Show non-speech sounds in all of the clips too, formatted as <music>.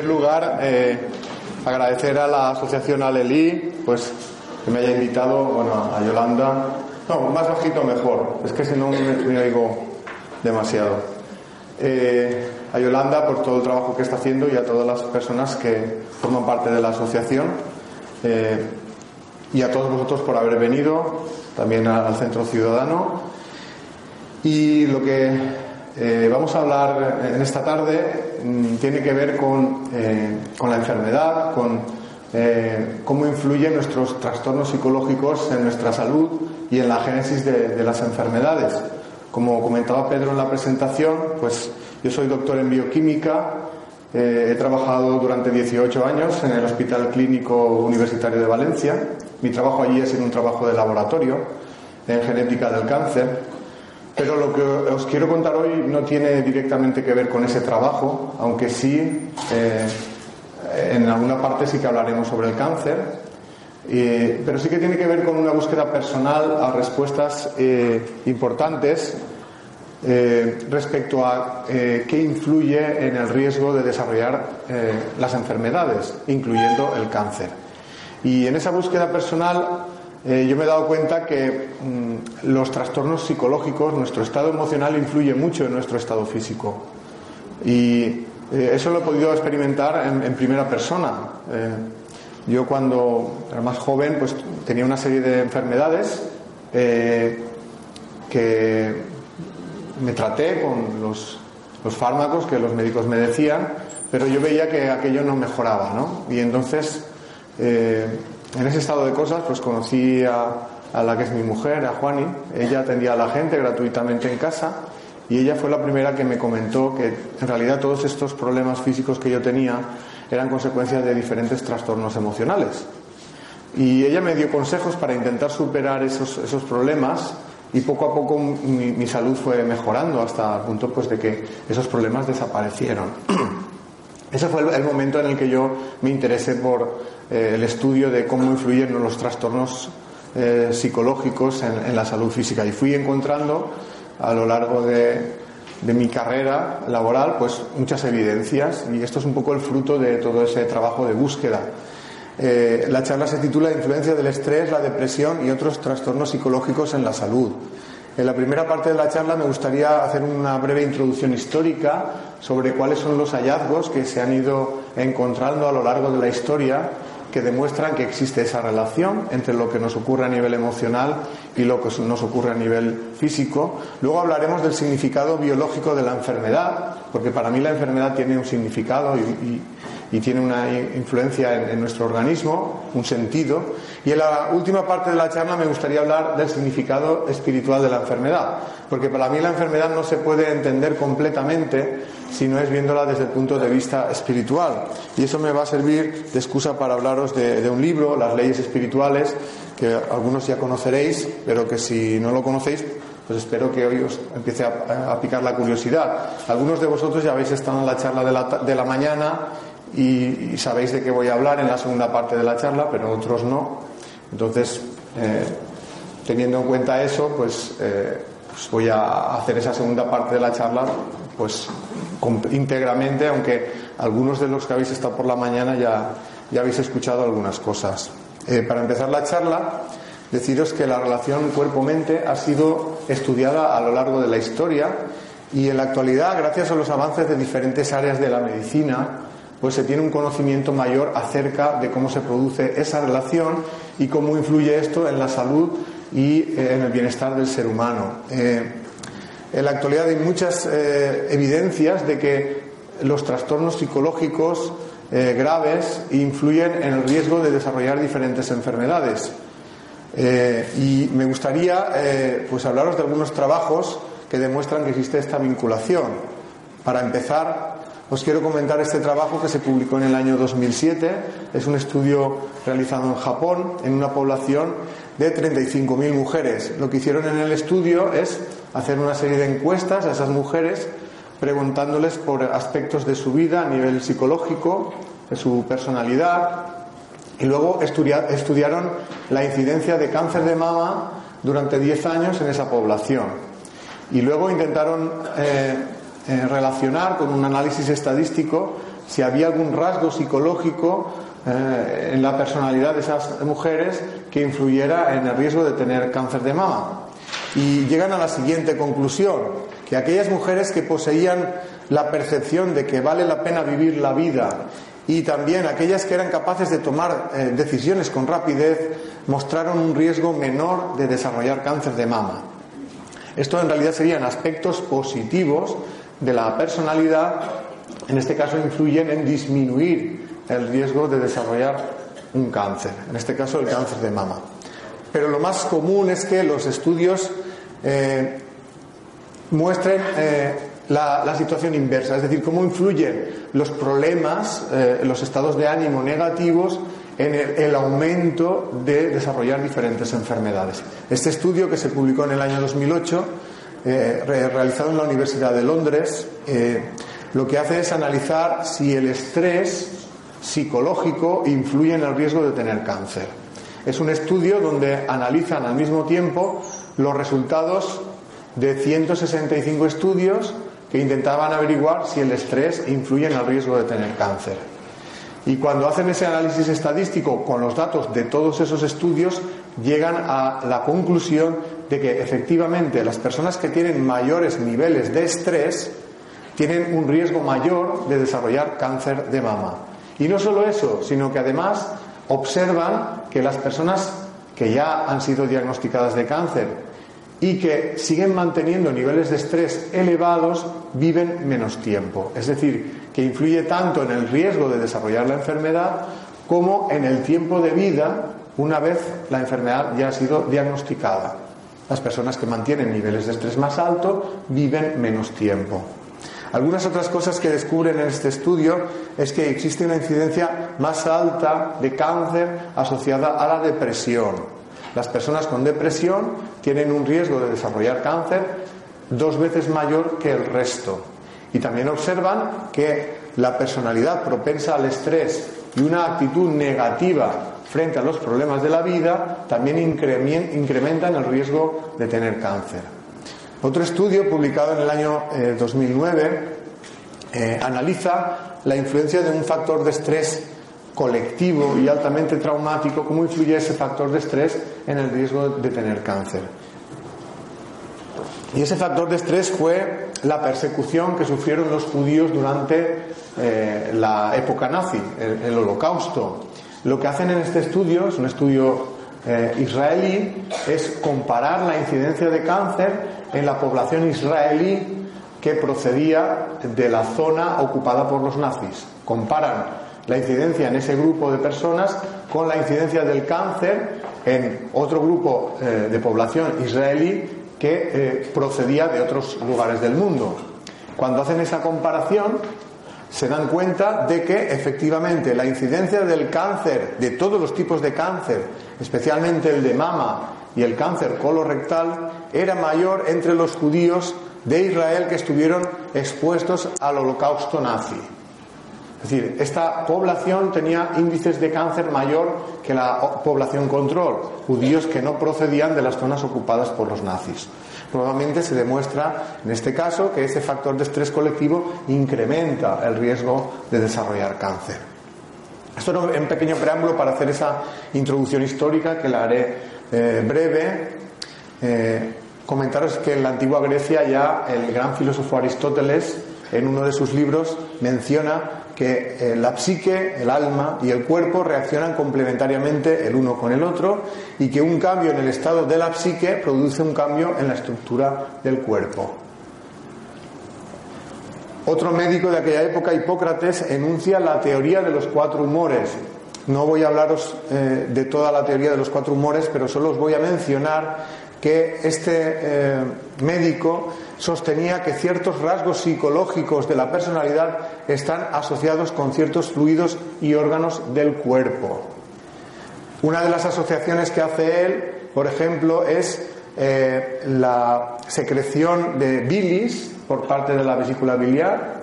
Primer lugar, eh, agradecer a la asociación Alelí, pues que me haya invitado, bueno, a Yolanda. No, más bajito mejor, es que si no me, oigo demasiado. Eh, a Yolanda por todo el trabajo que está haciendo y a todas las personas que forman parte de la asociación. Eh, y a todos vosotros por haber venido, también al Centro Ciudadano. Y lo que eh, vamos a hablar en esta tarde mm, tiene que ver con, eh, con la enfermedad, con eh, cómo influyen nuestros trastornos psicológicos en nuestra salud y en la génesis de, de, las enfermedades. Como comentaba Pedro en la presentación, pues yo soy doctor en bioquímica, he trabajado durante 18 años en el Hospital Clínico Universitario de Valencia. Mi trabajo allí es en un trabajo de laboratorio en genética del cáncer pero lo que os quiero contar hoy no tiene directamente que ver con ese trabajo, aunque sí, eh, en alguna parte sí que hablaremos sobre el cáncer, pero sí que tiene que ver con una búsqueda personal a respuestas eh, importantes eh, respecto a qué influye en el riesgo de desarrollar las enfermedades, incluyendo el cáncer. Y en esa búsqueda personal eh, yo me he dado cuenta que mm, los trastornos psicológicos, nuestro estado emocional influye mucho en nuestro estado físico. Y eh, eso lo he podido experimentar en, primera persona. Eh, yo cuando era más joven pues tenía una serie de enfermedades que me traté con los, los, fármacos que los médicos me decían, pero yo veía que aquello no mejoraba, ¿no? Y entonces en ese estado de cosas, pues conocí a, la que es mi mujer, a Juani. Ella atendía a la gente gratuitamente en casa y ella fue la primera que me comentó que en realidad todos estos problemas físicos que yo tenía eran consecuencias de diferentes trastornos emocionales. Y ella me dio consejos para intentar superar esos, esos problemas y poco a poco mi, salud fue mejorando hasta el punto pues de que esos problemas desaparecieron. <clears throat> Ese fue el, momento en el que yo me interesé por eh, el estudio de cómo influyen los trastornos eh, psicológicos en, la salud física. Y fui encontrando a lo largo de, mi carrera laboral pues muchas evidencias y esto es un poco el fruto de todo ese trabajo de búsqueda. Eh, la charla se titula Influencia del estrés, la depresión y otros trastornos psicológicos en la salud. En la primera parte de la charla me gustaría hacer una breve introducción histórica sobre cuáles son los hallazgos que se han ido encontrando a lo largo de la historia que demuestran que existe esa relación entre lo que nos ocurre a nivel emocional y lo que nos ocurre a nivel físico. Luego hablaremos del significado biológico de la enfermedad, porque para mí la enfermedad tiene un significado y, tiene una influencia en, nuestro organismo, un sentido. Y en la última parte de la charla me gustaría hablar del significado espiritual de la enfermedad, porque para mí la enfermedad no se puede entender completamente si no es viéndola desde el punto de vista espiritual. Y eso me va a servir de excusa para hablaros de, un libro, Las leyes espirituales, que algunos ya conoceréis, pero que si no lo conocéis, pues espero que hoy os empiece a, picar la curiosidad. Algunos de vosotros ya habéis estado en la charla de la, mañana y, sabéis de qué voy a hablar en la segunda parte de la charla, pero otros no. Entonces, eh, teniendo en cuenta eso, pues, eh, voy a hacer esa segunda parte de la charla pues íntegramente, aunque algunos de los que habéis estado por la mañana ya, ya habéis escuchado algunas cosas. Eh, para empezar la charla, deciros que la relación cuerpo-mente ha sido estudiada a lo largo de la historia y en la actualidad, gracias a los avances de diferentes áreas de la medicina, pues se tiene un conocimiento mayor acerca de cómo se produce esa relación y cómo influye esto en la salud y eh, en el bienestar del ser humano. Eh, en la actualidad hay muchas eh, evidencias de que los trastornos psicológicos eh, graves influyen en el riesgo de desarrollar diferentes enfermedades. Y me gustaría pues hablaros de algunos trabajos que demuestran que existe esta vinculación. Para empezar, os quiero comentar este trabajo que se publicó en el año 2007. Es un estudio realizado en Japón en una población de 35.000 mujeres. Lo que hicieron en el estudio es hacer una serie de encuestas a esas mujeres preguntándoles por aspectos de su vida a nivel psicológico, de su personalidad, y luego estudiaron la incidencia de cáncer de mama durante 10 años en esa población. Y luego intentaron eh, eh, relacionar con un análisis estadístico si había algún rasgo psicológico eh, en la personalidad de esas mujeres que influyera en el riesgo de tener cáncer de mama. Y llegan a la siguiente conclusión, que aquellas mujeres que poseían la percepción de que vale la pena vivir la vida y también aquellas que eran capaces de tomar eh, decisiones con rapidez mostraron un riesgo menor de desarrollar cáncer de mama. Esto en realidad serían aspectos positivos de la personalidad, en este caso influyen en disminuir el riesgo de desarrollar un cáncer, en este caso el cáncer de mama. Pero lo más común es que los estudios eh, muestren eh, la, situación inversa, es decir, cómo influyen los problemas, eh, los estados de ánimo negativos en el, aumento de desarrollar diferentes enfermedades. Este estudio que se publicó en el año 2008, realizado en la Universidad de Londres, lo que hace es analizar si el estrés psicológico influye en el riesgo de tener cáncer. Es un estudio donde analizan al mismo tiempo los resultados de 165 estudios que intentaban averiguar si el estrés influye en el riesgo de tener cáncer. Y cuando hacen ese análisis estadístico con los datos de todos esos estudios, llegan a la conclusión de que efectivamente las personas que tienen mayores niveles de estrés tienen un riesgo mayor de desarrollar cáncer de mama. Y no solo eso, sino que además observan que las personas que ya han sido diagnosticadas de cáncer y que siguen manteniendo niveles de estrés elevados viven menos tiempo. Es decir, que influye tanto en el riesgo de desarrollar la enfermedad como en el tiempo de vida una vez la enfermedad ya ha sido diagnosticada. Las personas que mantienen niveles de estrés más altos viven menos tiempo. Algunas otras cosas que descubren en este estudio es que existe una incidencia más alta de cáncer asociada a la depresión. Las personas con depresión tienen un riesgo de desarrollar cáncer dos veces mayor que el resto. Y también observan que la personalidad propensa al estrés y una actitud negativa frente a los problemas de la vida también incrementan el riesgo de tener cáncer. Otro estudio publicado en el año 2009 eh, eh, analiza la influencia de un factor de estrés colectivo y altamente traumático, cómo influye ese factor de estrés en el riesgo de tener cáncer. Y ese factor de estrés fue la persecución que sufrieron los judíos durante eh, la época nazi, el, holocausto. Lo que hacen en este estudio, es un estudio israelí, es comparar la incidencia de cáncer en la población israelí que procedía de la zona ocupada por los nazis. Comparan la incidencia en ese grupo de personas con la incidencia del cáncer en otro grupo eh, de población israelí que eh, procedía de otros lugares del mundo. Cuando hacen esa comparación, se dan cuenta de que efectivamente la incidencia del cáncer, de todos los tipos de cáncer, especialmente el de mama y el cáncer colorectal, era mayor entre los judíos de Israel que estuvieron expuestos al holocausto nazi. Es decir, esta población tenía índices de cáncer mayor que la población control, judíos que no procedían de las zonas ocupadas por los nazis. Probablemente se demuestra en este caso que ese factor de estrés colectivo incrementa el riesgo de desarrollar cáncer. Esto es un pequeño preámbulo para hacer esa introducción histórica que la haré eh, breve eh, comentaros que en la antigua Grecia ya el gran filósofo Aristóteles en uno de sus libros menciona que eh, la psique, el alma y el cuerpo reaccionan complementariamente el uno con el otro y que un cambio en el estado de la psique produce un cambio en la estructura del cuerpo. Otro médico de aquella época, Hipócrates, enuncia la teoría de los cuatro humores, no voy a hablaros eh, de toda la teoría de los cuatro humores, pero solo os voy a mencionar que este eh, médico sostenía que ciertos rasgos psicológicos de la personalidad están asociados con ciertos fluidos y órganos del cuerpo. Una de las asociaciones que hace él, por ejemplo, es eh, la secreción de bilis por parte de la vesícula biliar.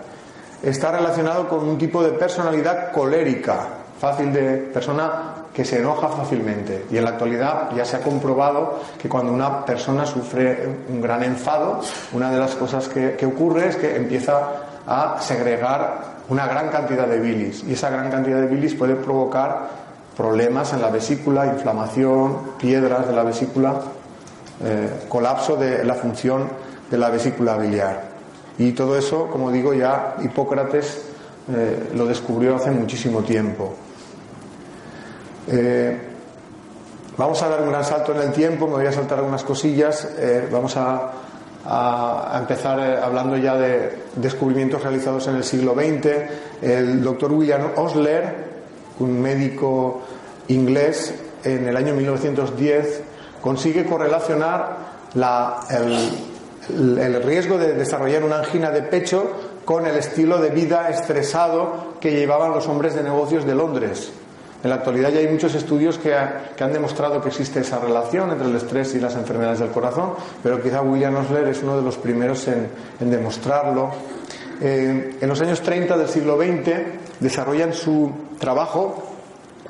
Está relacionado con un tipo de personalidad colérica, fácil de persona que se enoja fácilmente. Y en la actualidad ya se ha comprobado que cuando una persona sufre un gran enfado, una de las cosas que, ocurre es que empieza a segregar una gran cantidad de bilis y esa gran cantidad de bilis puede provocar problemas en la vesícula, inflamación, piedras de la vesícula, eh, colapso de la función de la vesícula biliar. Y todo eso, como digo, ya Hipócrates eh, lo descubrió hace muchísimo tiempo. Eh, vamos a dar un gran salto en el tiempo, me voy a saltar algunas cosillas. vamos a empezar eh, hablando ya de descubrimientos realizados en el siglo XX. El doctor William Osler, un médico inglés, en el año 1910 consigue correlacionar el, el riesgo de desarrollar una angina de pecho con el estilo de vida estresado que llevaban los hombres de negocios de Londres. En la actualidad ya hay muchos estudios que, han demostrado que existe esa relación entre el estrés y las enfermedades del corazón, pero quizá William Osler es uno de los primeros en, demostrarlo. Eh, en los años 30 del siglo XX desarrollan su trabajo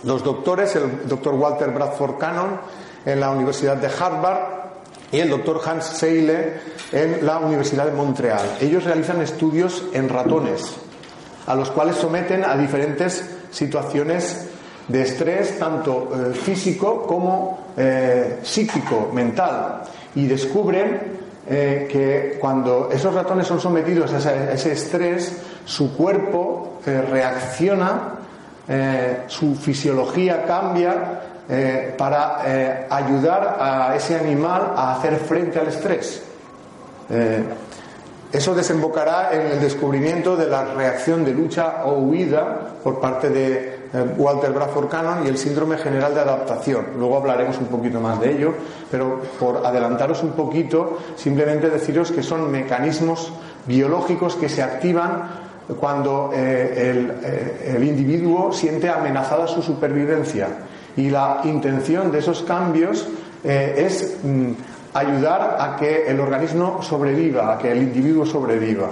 los doctores, el doctor Walter Bradford Cannon en la Universidad de Harvard y el doctor Hans Seyle en la Universidad de Montreal. Ellos realizan estudios en ratones, a los cuales someten a diferentes situaciones de estrés tanto eh, físico como eh, psíquico, mental, y descubren eh, que cuando esos ratones son sometidos a ese, estrés, su cuerpo reacciona, su fisiología cambia para ayudar a ese animal a hacer frente al estrés. Eso desembocará en el descubrimiento de la reacción de lucha o huida por parte de Walter Bradford Cannon y el síndrome general de adaptación. Luego hablaremos un poquito más de ello, pero por adelantaros un poquito, simplemente deciros que son mecanismos biológicos que se activan cuando eh, eh, el, individuo siente amenazada su supervivencia. Y la intención de esos cambios es mm, ayudar a que el organismo sobreviva, a que el individuo sobreviva.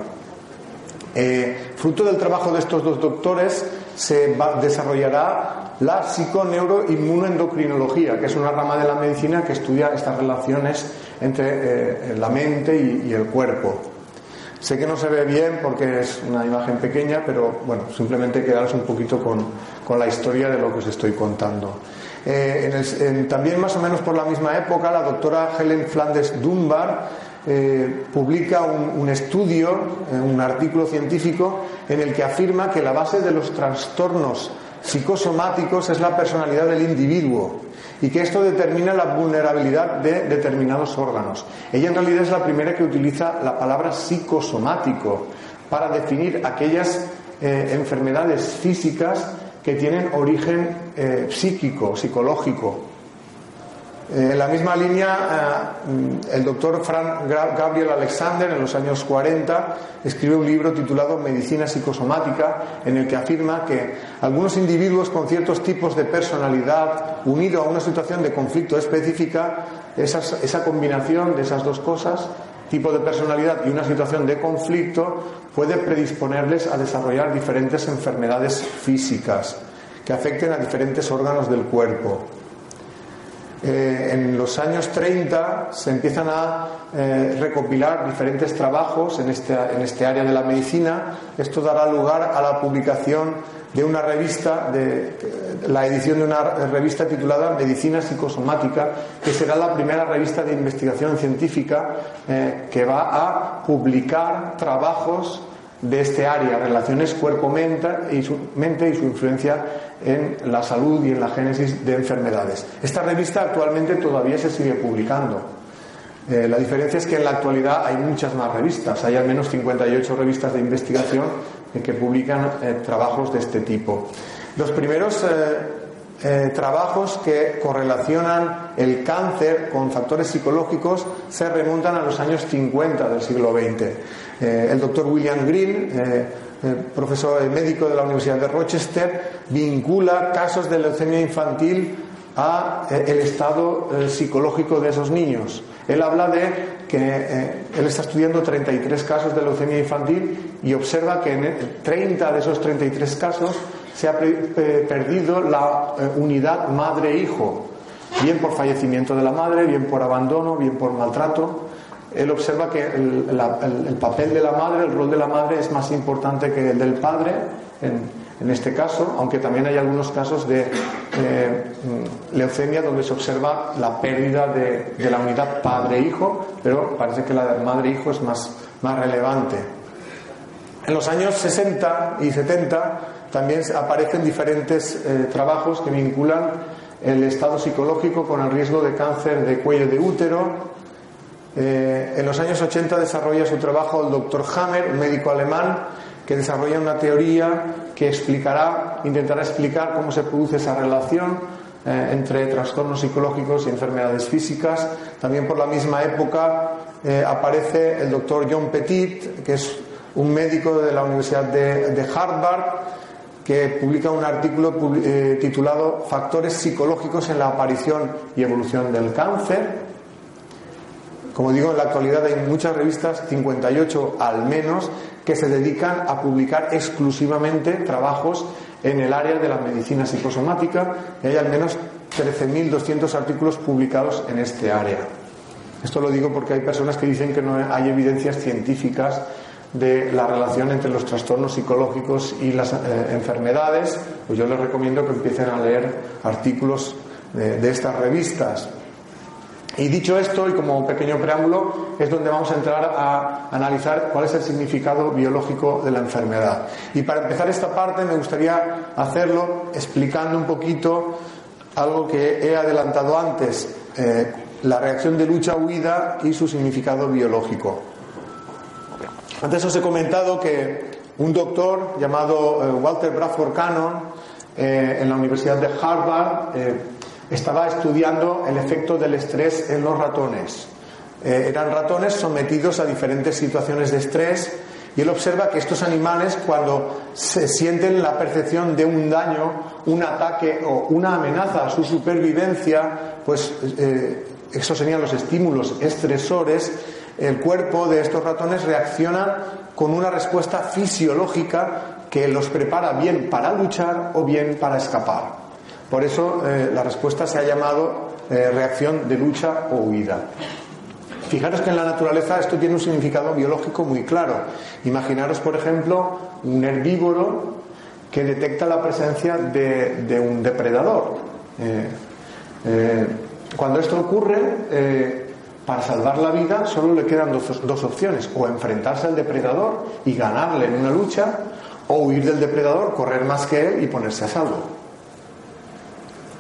fruto del trabajo de estos dos doctores, se desarrollará la psiconeuroinmunoendocrinología, que es una rama de la medicina que estudia estas relaciones entre eh, la mente y, el cuerpo. Sé que no se ve bien porque es una imagen pequeña, pero bueno, simplemente quedaros un poquito con, la historia de lo que os estoy contando. Eh, también más o menos por la misma época, la doctora Helen Flanders Dunbar eh, publica un, estudio, eh, un artículo científico, en el que afirma que la base de los trastornos psicosomáticos es la personalidad del individuo y que esto determina la vulnerabilidad de determinados órganos. Ella en realidad es la primera que utiliza la palabra psicosomático para definir aquellas eh, enfermedades físicas que tienen origen psíquico, psicológico, eh, en la misma línea, eh, el doctor Frank Gabriel Alexander, en los años 40, escribe un libro titulado Medicina psicosomática, en el que afirma que algunos individuos con ciertos tipos de personalidad, unido a una situación de conflicto específica, esa combinación de esas dos cosas, tipo de personalidad y una situación de conflicto, puede predisponerles a desarrollar diferentes enfermedades físicas que afecten a diferentes órganos del cuerpo. Eh, en los años 30 se empiezan a eh, recopilar diferentes trabajos en este, en este área de la medicina. Esto dará lugar a la publicación de una revista, de, la edición de una revista titulada Medicina Psicosomática, que será la primera revista de investigación científica eh, que va a publicar trabajos de este área, relaciones cuerpo-mente y, su, mente y su influencia en la salud y en la génesis de enfermedades. Esta revista actualmente todavía se sigue publicando. Eh, la diferencia es que en la actualidad hay muchas más revistas, hay al menos 58 revistas de investigación que publican eh, trabajos de este tipo. Los primeros eh, trabajos que correlacionan el cáncer con factores psicológicos se remontan a los años 50 del siglo XX. Eh, el doctor William Green, eh, eh, profesor médico de la Universidad de Rochester, vincula casos de leucemia infantil a el estado psicológico de esos niños. Él habla de que él está estudiando 33 casos de leucemia infantil y observa que en 30 de esos 33 casos se ha perdido la unidad madre-hijo, bien por fallecimiento de la madre, bien por abandono, bien por maltrato. Él observa que el, papel de la madre, el rol de la madre es más importante que el del padre en, este caso, aunque también hay algunos casos de eh, leucemia donde se observa la pérdida de, la unidad padre-hijo, pero parece que la madre-hijo es más, más relevante. En los años 60 y 70 también aparecen diferentes eh, trabajos que vinculan el estado psicológico con el riesgo de cáncer de cuello de útero, eh, en los años 80 desarrolla su trabajo el doctor Hammer, un médico alemán, que desarrolla una teoría que explicará, intentará explicar cómo se produce esa relación eh, entre trastornos psicológicos y enfermedades físicas. También por la misma época eh, aparece el doctor John Petit, que es un médico de la Universidad de, Harvard, que publica un artículo titulado Factores psicológicos en la aparición y evolución del cáncer. Como digo, en la actualidad hay muchas revistas, 58 al menos, que se dedican a publicar exclusivamente trabajos en el área de la medicina psicosomática y hay al menos 13.200 artículos publicados en este área. Esto lo digo porque hay personas que dicen que no hay evidencias científicas de la relación entre los trastornos psicológicos y las eh, enfermedades, pues yo les recomiendo que empiecen a leer artículos de estas revistas. Y dicho esto, y como pequeño preámbulo, es donde vamos a entrar a analizar cuál es el significado biológico de la enfermedad. Y para empezar esta parte me gustaría hacerlo explicando un poquito algo que he adelantado antes, eh, la reacción de lucha-huida y su significado biológico. Antes os he comentado que un doctor llamado eh, Walter Bradford Cannon eh, en la Universidad de Harvard estaba estudiando el efecto del estrés en los ratones. Eh, eran ratones sometidos a diferentes situaciones de estrés y él observa que estos animales cuando se sienten la percepción de un daño, un ataque o una amenaza a su supervivencia, pues eh, esos serían los estímulos estresores, el cuerpo de estos ratones reacciona con una respuesta fisiológica que los prepara bien para luchar o bien para escapar. Por eso eh, la respuesta se ha llamado eh, reacción de lucha o huida. Fijaros que en la naturaleza esto tiene un significado biológico muy claro. Imaginaros, por ejemplo, un herbívoro que detecta la presencia de, un depredador. Eh, cuando esto ocurre, para salvar la vida solo le quedan dos, dos opciones, o enfrentarse al depredador y ganarle en una lucha, o huir del depredador, correr más que él y ponerse a salvo.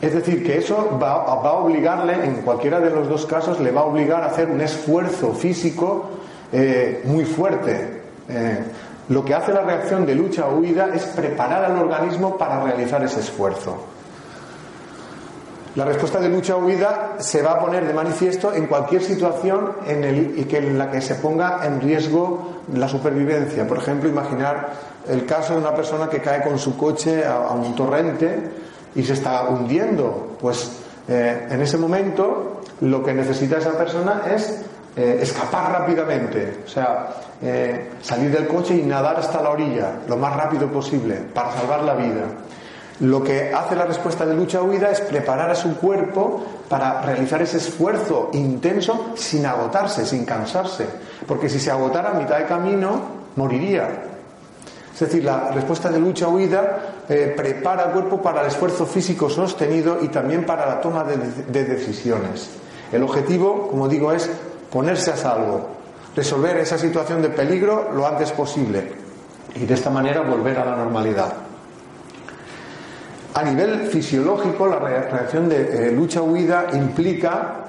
Es decir, que eso va, a obligarle, en cualquiera de los dos casos, le va a obligar a hacer un esfuerzo físico eh, muy fuerte. Eh, lo que hace la reacción de lucha o huida es preparar al organismo para realizar ese esfuerzo. La respuesta de lucha o huida se va a poner de manifiesto en cualquier situación en, la que se ponga en riesgo la supervivencia. Por ejemplo, imaginar el caso de una persona que cae con su coche a un torrente y se está hundiendo, pues eh, en ese momento lo que necesita esa persona es eh, escapar rápidamente, o sea, eh, salir del coche y nadar hasta la orilla lo más rápido posible para salvar la vida. Lo que hace la respuesta de lucha-huida es preparar a su cuerpo para realizar ese esfuerzo intenso sin agotarse, sin cansarse, porque si se agotara a mitad de camino, moriría. Es decir, la respuesta de lucha-huida eh, prepara al cuerpo para el esfuerzo físico sostenido y también para la toma de, decisiones. El objetivo, como digo, es ponerse a salvo, resolver esa situación de peligro lo antes posible y de esta manera volver a la normalidad. A nivel fisiológico, la reacción de eh, lucha-huida implica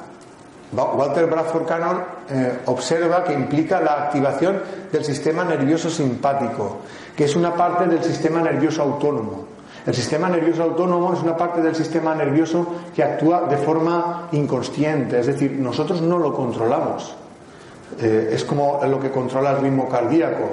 Walter Bradford Cannon eh, observa que implica la activación del sistema nervioso simpático, que es una parte del sistema nervioso autónomo. El sistema nervioso autónomo es una parte del sistema nervioso que actúa de forma inconsciente, es decir, nosotros no lo controlamos. Eh, es como lo que controla el ritmo cardíaco.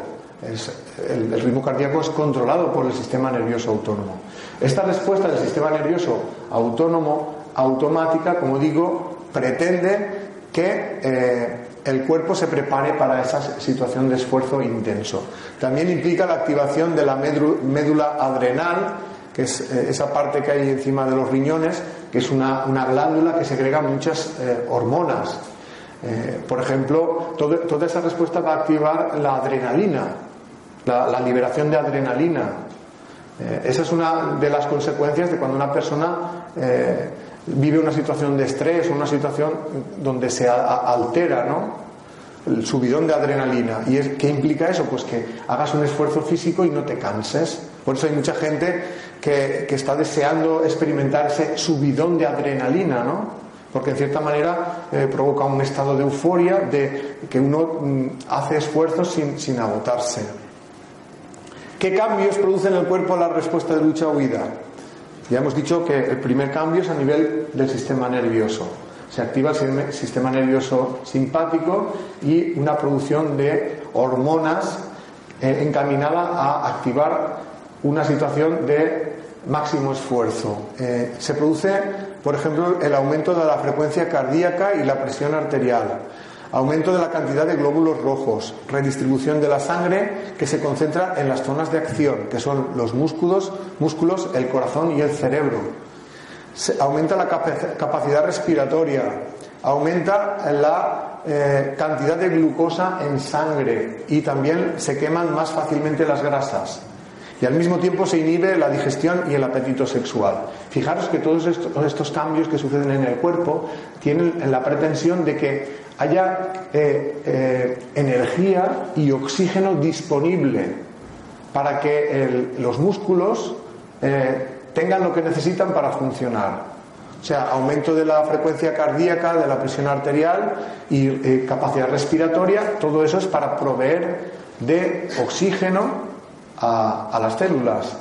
el, ritmo cardíaco es controlado por el sistema nervioso autónomo. Esta respuesta del sistema nervioso autónomo automática, como digo, pretende que eh, el cuerpo se prepare para esa situación de esfuerzo intenso. También implica la activación de la médula adrenal, que es eh, esa parte que hay encima de los riñones, que es una, glándula que segrega muchas eh, hormonas. Por ejemplo, toda esa respuesta va a activar la adrenalina, la, liberación de adrenalina. Esa es una de las consecuencias de cuando una persona vive una situación de estrés, una situación donde se altera, ¿no? el subidón de adrenalina. ¿Y es, qué implica eso? Pues que hagas un esfuerzo físico y no te canses. Por eso hay mucha gente que, que está deseando experimentar ese subidón de adrenalina, ¿no? Porque en cierta manera eh, provoca un estado de euforia, de que uno mm, hace esfuerzos sin, sin agotarse. ¿Qué cambios produce en el cuerpo la respuesta de lucha o huida? Ya hemos dicho que el primer cambio es a nivel del sistema nervioso se activa el sistema nervioso simpático y una producción de hormonas eh, encaminada a activar una situación de máximo esfuerzo. Eh, se produce, por ejemplo, el aumento de la frecuencia cardíaca y la presión arterial, aumento de la cantidad de glóbulos rojos, redistribución de la sangre que se concentra en las zonas de acción, que son los músculos, músculos el corazón y el cerebro aumenta la capacidad respiratoria, aumenta la eh, cantidad de glucosa en sangre y también se queman más fácilmente las grasas. Y al mismo tiempo se inhibe la digestión y el apetito sexual. Fijaros que todos estos, cambios que suceden en el cuerpo tienen la pretensión de que haya eh, eh, energía y oxígeno disponible para que los músculos tengan lo que necesitan para funcionar. O sea, aumento de la frecuencia cardíaca, de la presión arterial y eh, capacidad respiratoria, todo eso es para proveer de oxígeno a, las células.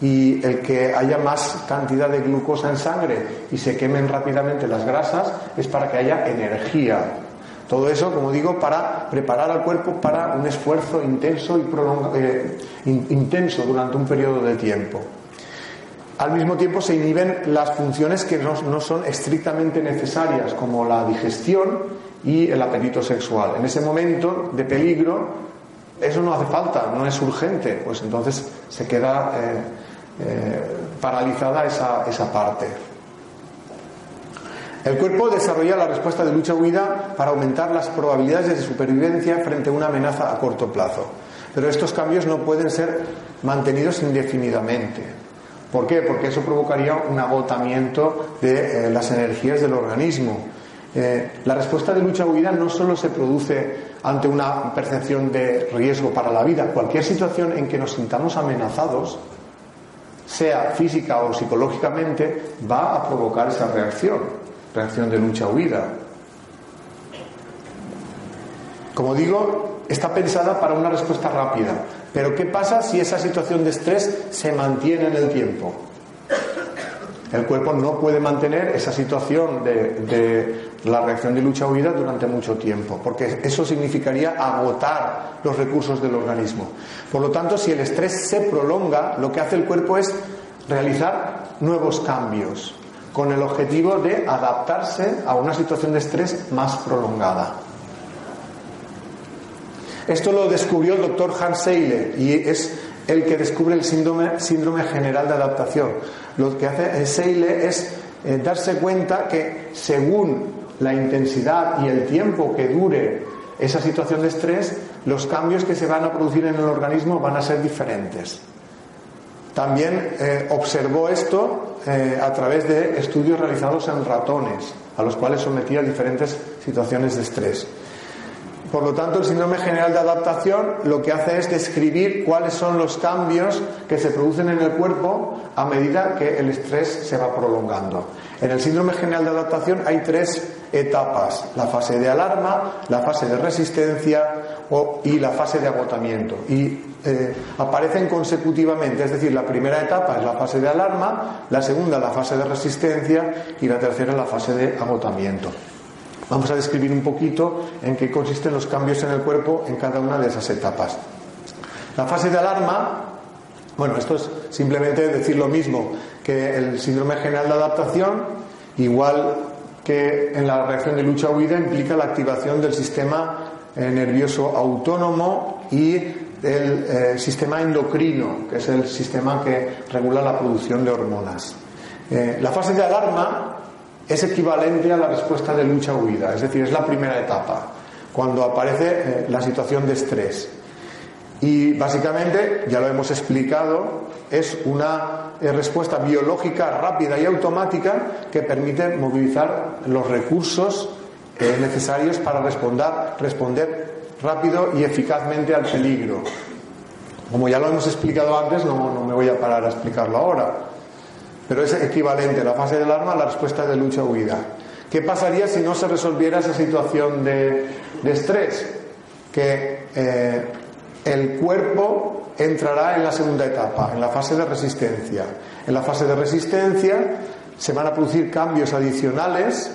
Y el que haya más cantidad de glucosa en sangre y se quemen rápidamente las grasas es para que haya energía. Todo eso, como digo, para preparar al cuerpo para un esfuerzo intenso y eh, intenso durante un periodo de tiempo al mismo tiempo se inhiben las funciones que no, son estrictamente necesarias, como la digestión y el apetito sexual. En ese momento de peligro, eso no hace falta, no es urgente, pues entonces se queda eh, eh, paralizada esa, esa parte. El cuerpo desarrolla la respuesta de lucha-huida para aumentar las probabilidades de supervivencia frente a una amenaza a corto plazo. Pero estos cambios no pueden ser mantenidos indefinidamente. ¿Por qué? Porque eso provocaría un agotamiento de eh, las energías del organismo. Eh, la respuesta de lucha-huida no solo se produce ante una percepción de riesgo para la vida, cualquier situación en que nos sintamos amenazados, sea física o psicológicamente, va a provocar esa reacción, reacción de lucha-huida. Como digo, está pensada para una respuesta rápida, pero ¿qué pasa si esa situación de estrés se mantiene en el tiempo? El cuerpo no puede mantener esa situación de, la reacción de lucha-huida durante mucho tiempo, porque eso significaría agotar los recursos del organismo. Por lo tanto, si el estrés se prolonga, lo que hace el cuerpo es realizar nuevos cambios, con el objetivo de adaptarse a una situación de estrés más prolongada. Esto lo descubrió el doctor Hans Seyle y es el que descubre el síndrome, general de adaptación. Lo que hace Seyle es eh, darse cuenta que según la intensidad y el tiempo que dure esa situación de estrés, los cambios que se van a producir en el organismo van a ser diferentes. También eh, observó esto eh, a través de estudios realizados en ratones, a los cuales sometía diferentes situaciones de estrés. Por lo tanto, el síndrome general de adaptación lo que hace es describir cuáles son los cambios que se producen en el cuerpo a medida que el estrés se va prolongando. En el síndrome general de adaptación hay tres etapas, la fase de alarma, la fase de resistencia y la fase de agotamiento. Y eh, aparecen consecutivamente, es decir, la primera etapa es la fase de alarma, la segunda la fase de resistencia y la tercera la fase de agotamiento. Vamos a describir un poquito en qué consisten los cambios en el cuerpo en cada una de esas etapas. La fase de alarma, bueno, esto es simplemente decir lo mismo que el síndrome general de adaptación, igual que en la reacción de lucha-huida implica la activación del sistema eh, nervioso autónomo y del eh, sistema endocrino, que es el sistema que regula la producción de hormonas. Eh, la fase de alarma es equivalente a la respuesta de lucha-huida, es decir, es la primera etapa, cuando aparece la situación de estrés. Y básicamente, ya lo hemos explicado, es una eh, respuesta biológica rápida y automática que permite movilizar los recursos eh, necesarios para responder, responder rápido y eficazmente al peligro. Como ya lo hemos explicado antes, no, no me voy a parar a explicarlo ahora, pero es equivalente la fase del arma a la respuesta de lucha-huida. ¿Qué pasaría si no se resolviera esa situación de, estrés? Que eh, el cuerpo entrará en la segunda etapa, en la fase de resistencia. En la fase de resistencia se van a producir cambios adicionales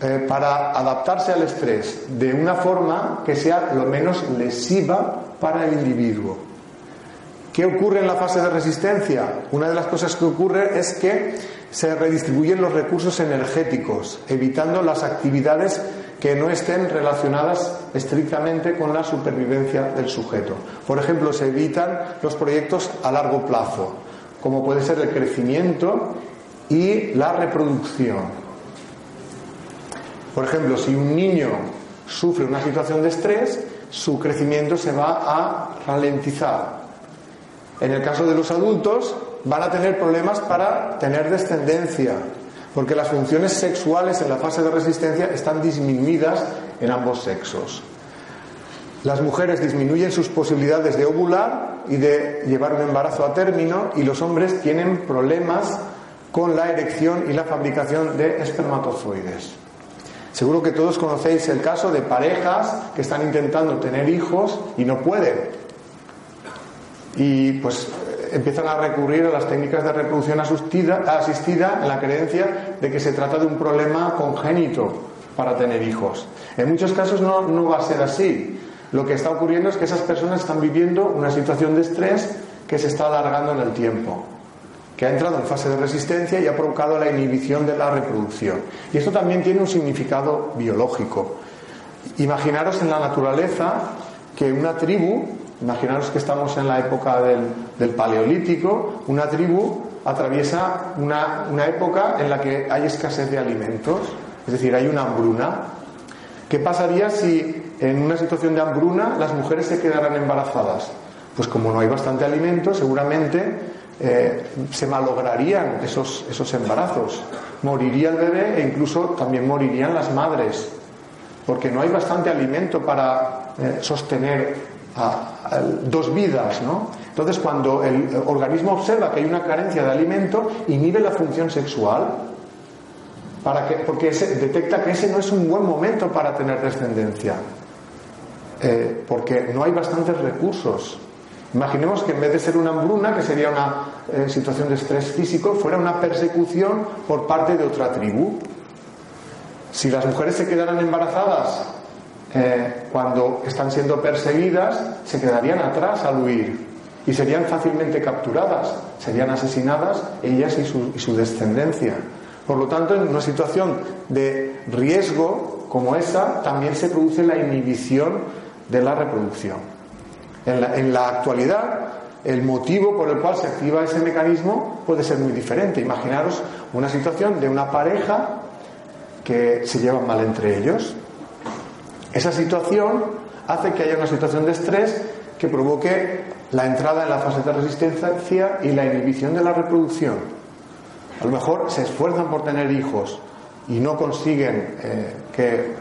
eh, para adaptarse al estrés de una forma que sea lo menos lesiva para el individuo. ¿Qué ocurre en la fase de resistencia? Una de las cosas que ocurre es que se redistribuyen los recursos energéticos, evitando las actividades que no estén relacionadas estrictamente con la supervivencia del sujeto. Por ejemplo, se evitan los proyectos a largo plazo, como puede ser el crecimiento y la reproducción. Por ejemplo, si un niño sufre una situación de estrés, su crecimiento se va a ralentizar. En el caso de los adultos, van a tener problemas para tener descendencia, porque las funciones sexuales en la fase de resistencia están disminuidas en ambos sexos. Las mujeres disminuyen sus posibilidades de ovular y de llevar un embarazo a término y los hombres tienen problemas con la erección y la fabricación de espermatozoides. Seguro que todos conocéis el caso de parejas que están intentando tener hijos y no pueden. Y pues empiezan a recurrir a las técnicas de reproducción asistida, asistida en la creencia de que se trata de un problema congénito para tener hijos. En muchos casos no, no va a ser así. Lo que está ocurriendo es que esas personas están viviendo una situación de estrés que se está alargando en el tiempo que ha entrado en fase de resistencia y ha provocado la inhibición de la reproducción. Y esto también tiene un significado biológico. Imaginaros en la naturaleza que una tribu, imaginaros que estamos en la época del, paleolítico, una tribu atraviesa una, época en la que hay escasez de alimentos, es decir, hay una hambruna. ¿Qué pasaría si en una situación de hambruna las mujeres se quedaran embarazadas? Pues como no hay bastante alimento, seguramente eh, se malograrían esos, esos embarazos, moriría el bebé e incluso también morirían las madres, porque no hay bastante alimento para eh, sostener dos vidas, ¿no? Entonces, cuando el organismo observa que hay una carencia de alimento, inhibe la función sexual, para que, porque detecta que ese no es un buen momento para tener descendencia, eh, porque no hay bastantes recursos Imaginemos que en vez de ser una hambruna, que sería una eh, situación de estrés físico, fuera una persecución por parte de otra tribu. Si las mujeres se quedaran embarazadas eh, cuando están siendo perseguidas, se quedarían atrás al huir y serían fácilmente capturadas, serían asesinadas ellas y su, y su descendencia. Por lo tanto, en una situación de riesgo como esa, también se produce la inhibición de la reproducción. En la, actualidad, el motivo por el cual se activa ese mecanismo puede ser muy diferente. Imaginaros una situación de una pareja que se llevan mal entre ellos. Esa situación hace que haya una situación de estrés que provoque la entrada en la fase de resistencia y la inhibición de la reproducción. A lo mejor se esfuerzan por tener hijos y no consiguen eh, que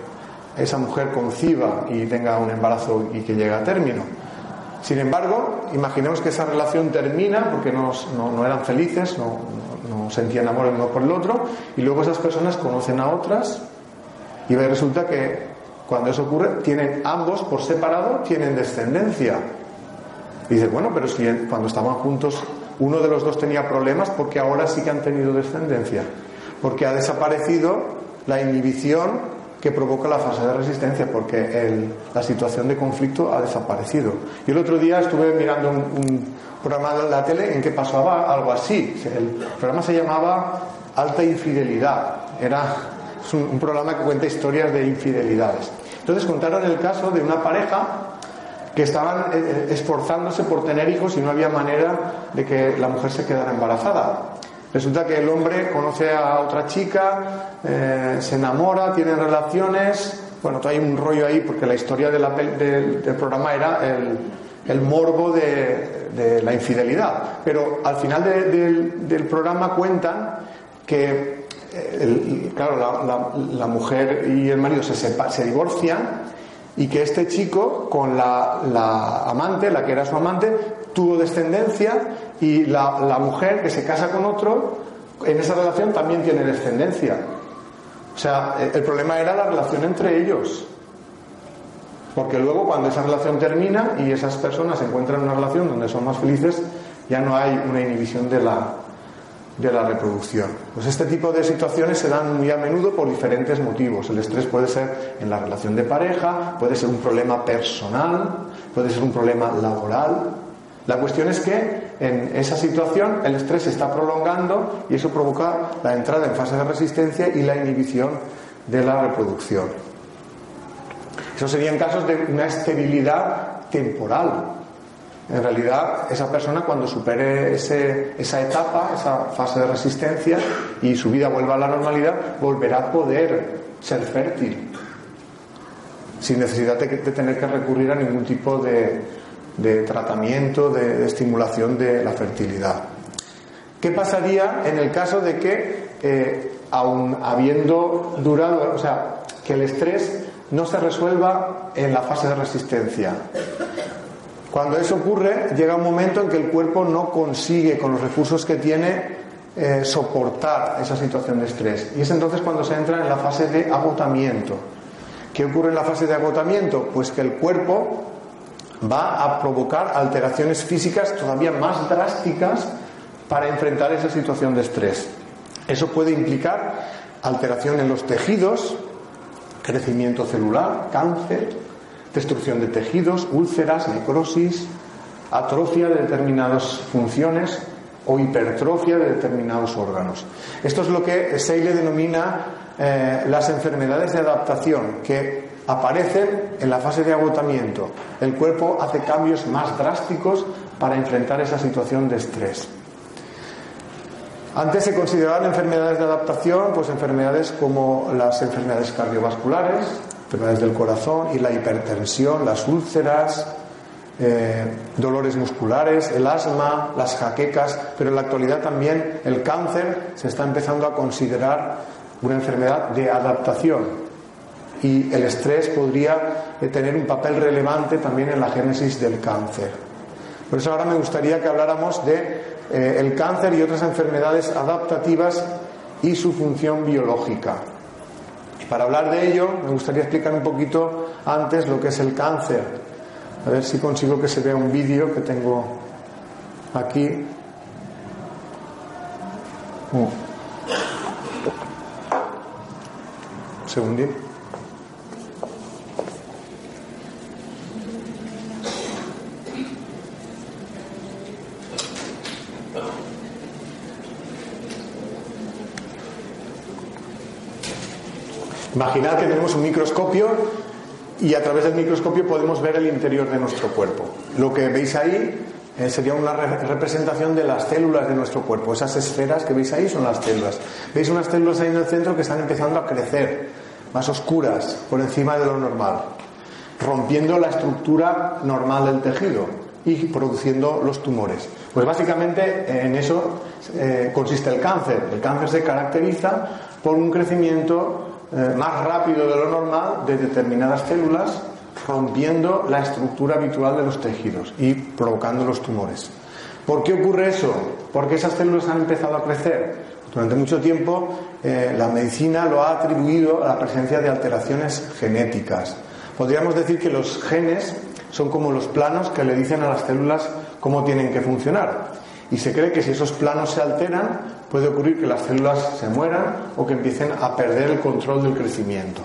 esa mujer conciba y tenga un embarazo y que llegue a término sin embargo, imaginemos que esa relación termina porque no, eran felices, no, sentían amor el uno por el otro, y luego esas personas conocen a otras y resulta que cuando eso ocurre, tienen ambos por separado, tienen descendencia. Y dice, bueno, pero si cuando estaban juntos uno de los dos tenía problemas, porque ahora sí que han tenido descendencia. Porque ha desaparecido la inhibición que provoca la fase de resistencia, porque la situación de conflicto ha desaparecido. Yo el otro día estuve mirando un, programa de la tele en que pasaba algo así. El programa se llamaba Alta Infidelidad. Era un, un programa que cuenta historias de infidelidades. Entonces contaron el caso de una pareja que estaban eh, esforzándose por tener hijos y no había manera de que la mujer se quedara embarazada. Resulta que el hombre conoce a otra chica, eh, se enamora, tiene relaciones. Bueno, hay un rollo ahí porque la historia del, programa era el, morbo de, la infidelidad. Pero al final del programa cuentan que, eh, claro, la, mujer y el marido se, divorcian y que este chico con la, amante, la que era su amante, tuvo descendencia y la, mujer que se casa con otro, en esa relación también tiene descendencia. O sea, el problema era la relación entre ellos. Porque luego cuando esa relación termina y esas personas encuentran en una relación donde son más felices, ya no hay una inhibición de la, de la reproducción. Pues este tipo de situaciones se dan muy a menudo por diferentes motivos. El estrés puede ser en la relación de pareja, puede ser un problema personal, puede ser un problema laboral. La cuestión es que en esa situación el estrés se está prolongando y eso provoca la entrada en fase de resistencia y la inhibición de la reproducción. Eso serían casos de una esterilidad temporal, en realidad, esa persona cuando supere esa etapa, esa fase de resistencia y su vida vuelva a la normalidad, volverá a poder ser fértil, sin necesidad de, tener que recurrir a ningún tipo de, tratamiento, de, estimulación de la fertilidad. ¿Qué pasaría en el caso de que, eh, aun habiendo durado, o sea, que el estrés no se resuelva en la fase de resistencia? Cuando eso ocurre, llega un momento en que el cuerpo no consigue, con los recursos que tiene, eh, soportar esa situación de estrés. Y es entonces cuando se entra en la fase de agotamiento. ¿Qué ocurre en la fase de agotamiento? Pues que el cuerpo va a provocar alteraciones físicas todavía más drásticas para enfrentar esa situación de estrés. Eso puede implicar alteración en los tejidos, crecimiento celular, cáncer, destrucción de tejidos, úlceras, necrosis, atrofia de determinadas funciones o hipertrofia de determinados órganos. Esto es lo que Seyle denomina eh, las enfermedades de adaptación, que aparecen en la fase de agotamiento. El cuerpo hace cambios más drásticos para enfrentar esa situación de estrés. Antes se consideraban enfermedades de adaptación, pues enfermedades como las enfermedades cardiovasculares, enfermedades del corazón y la hipertensión, las úlceras, eh, dolores musculares, el asma, las jaquecas, pero en la actualidad también el cáncer se está empezando a considerar una enfermedad de adaptación y el estrés podría eh, tener un papel relevante también en la génesis del cáncer. Por eso ahora me gustaría que habláramos de eh, el cáncer y otras enfermedades adaptativas y su función biológica. Para hablar de ello, me gustaría explicar un poquito antes lo que es el cáncer. A ver si consigo que se vea un vídeo que tengo aquí. Un segundín. Imaginad que tenemos un microscopio y a través del microscopio podemos ver el interior de nuestro cuerpo. Lo que veis ahí eh, sería una representación de las células de nuestro cuerpo. Esas esferas que veis ahí son las células. Veis unas células ahí en el centro que están empezando a crecer, más oscuras, por encima de lo normal, rompiendo la estructura normal del tejido y produciendo los tumores. Pues básicamente en eso eh, consiste el cáncer. El cáncer se caracteriza por un crecimiento eh, más rápido de lo normal de determinadas células, rompiendo la estructura habitual de los tejidos y provocando los tumores. ¿Por qué ocurre eso? Porque esas células han empezado a crecer. Durante mucho tiempo eh, la medicina lo ha atribuido a la presencia de alteraciones genéticas. Podríamos decir que los genes son como los planos que le dicen a las células cómo tienen que funcionar. Y se cree que si esos planos se alteran, puede ocurrir que las células se mueran o que empiecen a perder el control del crecimiento.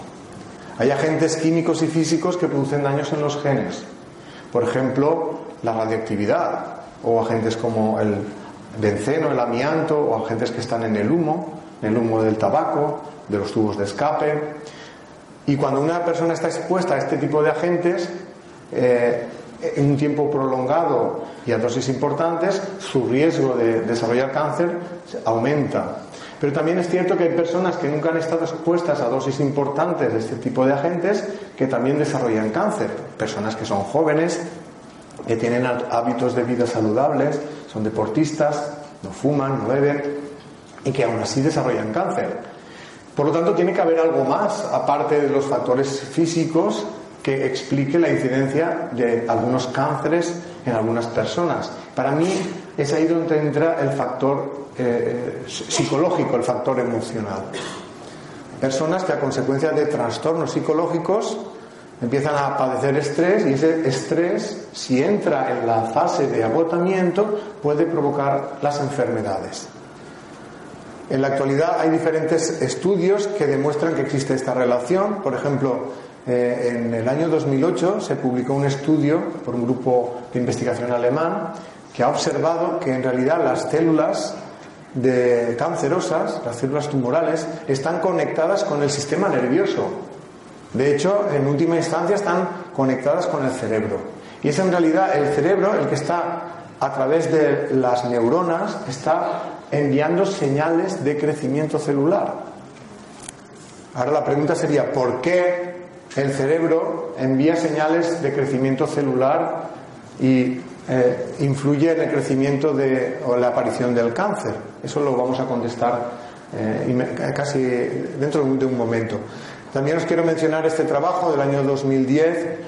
Hay agentes químicos y físicos que producen daños en los genes. Por ejemplo, la radioactividad o agentes como el benceno, el amianto o agentes que están en el humo, en el humo del tabaco, de los tubos de escape. Y cuando una persona está expuesta a este tipo de agentes, eh, en un tiempo prolongado y a dosis importantes, su riesgo de desarrollar cáncer aumenta. Pero también es cierto que hay personas que nunca han estado expuestas a dosis importantes de este tipo de agentes que también desarrollan cáncer. Personas que son jóvenes, que tienen hábitos de vida saludables, son deportistas, no fuman, no beben y que aún así desarrollan cáncer. Por lo tanto, tiene que haber algo más, aparte de los factores físicos, que explique la incidencia de algunos cánceres en algunas personas. Para mí es ahí donde entra el factor eh, psicológico, el factor emocional. Personas que a consecuencia de trastornos psicológicos empiezan a padecer estrés y ese estrés, si entra en la fase de agotamiento, puede provocar las enfermedades. En la actualidad hay diferentes estudios que demuestran que existe esta relación. Por ejemplo, eh, en el año 2008 se publicó un estudio por un grupo de investigación alemán que ha observado que en realidad las células cancerosas, las células tumorales, están conectadas con el sistema nervioso. De hecho, en última instancia están conectadas con el cerebro. Y es en realidad el cerebro el que está, a través de las neuronas, está enviando señales de crecimiento celular. Ahora la pregunta sería, ¿por qué el cerebro envía señales de crecimiento celular y eh, influye en el crecimiento o la aparición del cáncer? Eso lo vamos a contestar eh, casi dentro de un momento. También os quiero mencionar este trabajo del año 2010.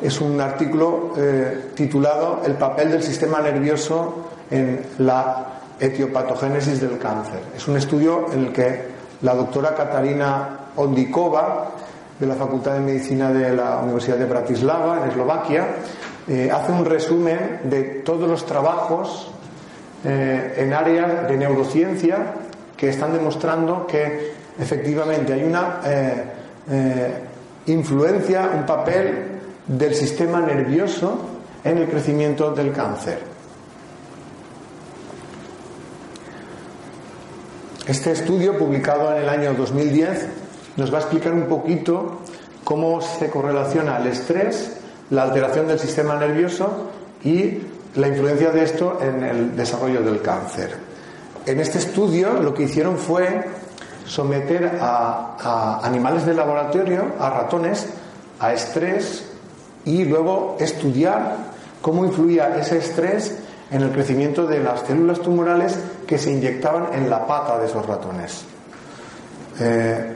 Es un artículo eh, titulado El papel del sistema nervioso en la etiopatogénesis del cáncer. Es un estudio en el que la doctora Katarina Ondikova, de la Facultad de Medicina de la Universidad de Bratislava, en Eslovaquia, eh, hace un resumen de todos los trabajos eh, en áreas de neurociencia que están demostrando que efectivamente hay una eh, influencia, un papel del sistema nervioso en el crecimiento del cáncer. Este estudio, publicado en el año 2010, nos va a explicar un poquito cómo se correlaciona el estrés, la alteración del sistema nervioso y la influencia de esto en el desarrollo del cáncer. En este estudio lo que hicieron fue someter a, animales de laboratorio, a ratones, a estrés y luego estudiar cómo influía ese estrés en el crecimiento de las células tumorales que se inyectaban en la pata de esos ratones. Eh,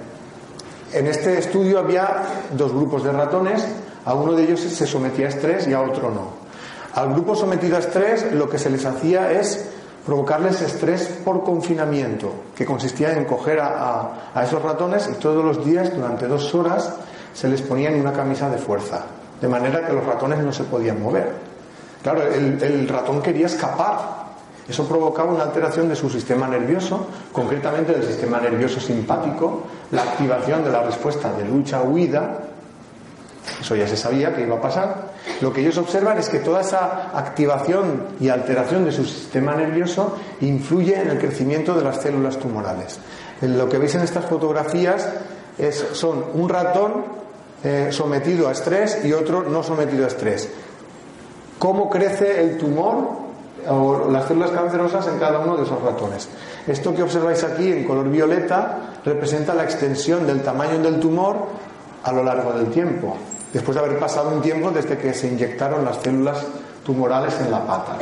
en este estudio había dos grupos de ratones, a uno de ellos se sometía a estrés y a otro no. Al grupo sometido a estrés lo que se les hacía es provocarles estrés por confinamiento, que consistía en coger a, esos ratones y todos los días, durante dos horas, se les ponía en una camisa de fuerza, de manera que los ratones no se podían mover. Claro, el, el ratón quería escapar, eso provocaba una alteración de su sistema nervioso, concretamente del sistema nervioso simpático, la activación de la respuesta de lucha-huida, eso ya se sabía que iba a pasar. Lo que ellos observan es que toda esa activación y alteración de su sistema nervioso influye en el crecimiento de las células tumorales. Lo que veis en estas fotografías es, son un ratón eh, sometido a estrés y otro no sometido a estrés. ¿Cómo crece el tumor o las células cancerosas en cada uno de esos ratones? Esto que observáis aquí en color violeta representa la extensión del tamaño del tumor a lo largo del tiempo después de haber pasado un tiempo desde que se inyectaron las células tumorales en la pata.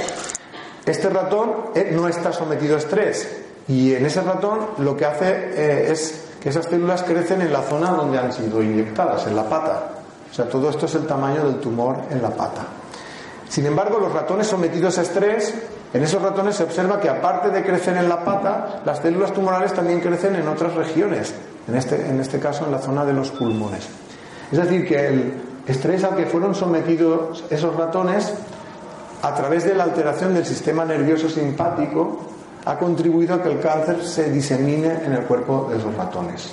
Este ratón eh, no está sometido a estrés y en ese ratón lo que hace eh, es que esas células crecen en la zona donde han sido inyectadas, en la pata. O sea, todo esto es el tamaño del tumor en la pata. Sin embargo, los ratones sometidos a estrés, en esos ratones se observa que aparte de crecer en la pata, las células tumorales también crecen en otras regiones, en este, en este caso en la zona de los pulmones. Es decir, que el estrés al que fueron sometidos esos ratones, a través de la alteración del sistema nervioso simpático, ha contribuido a que el cáncer se disemine en el cuerpo de esos ratones.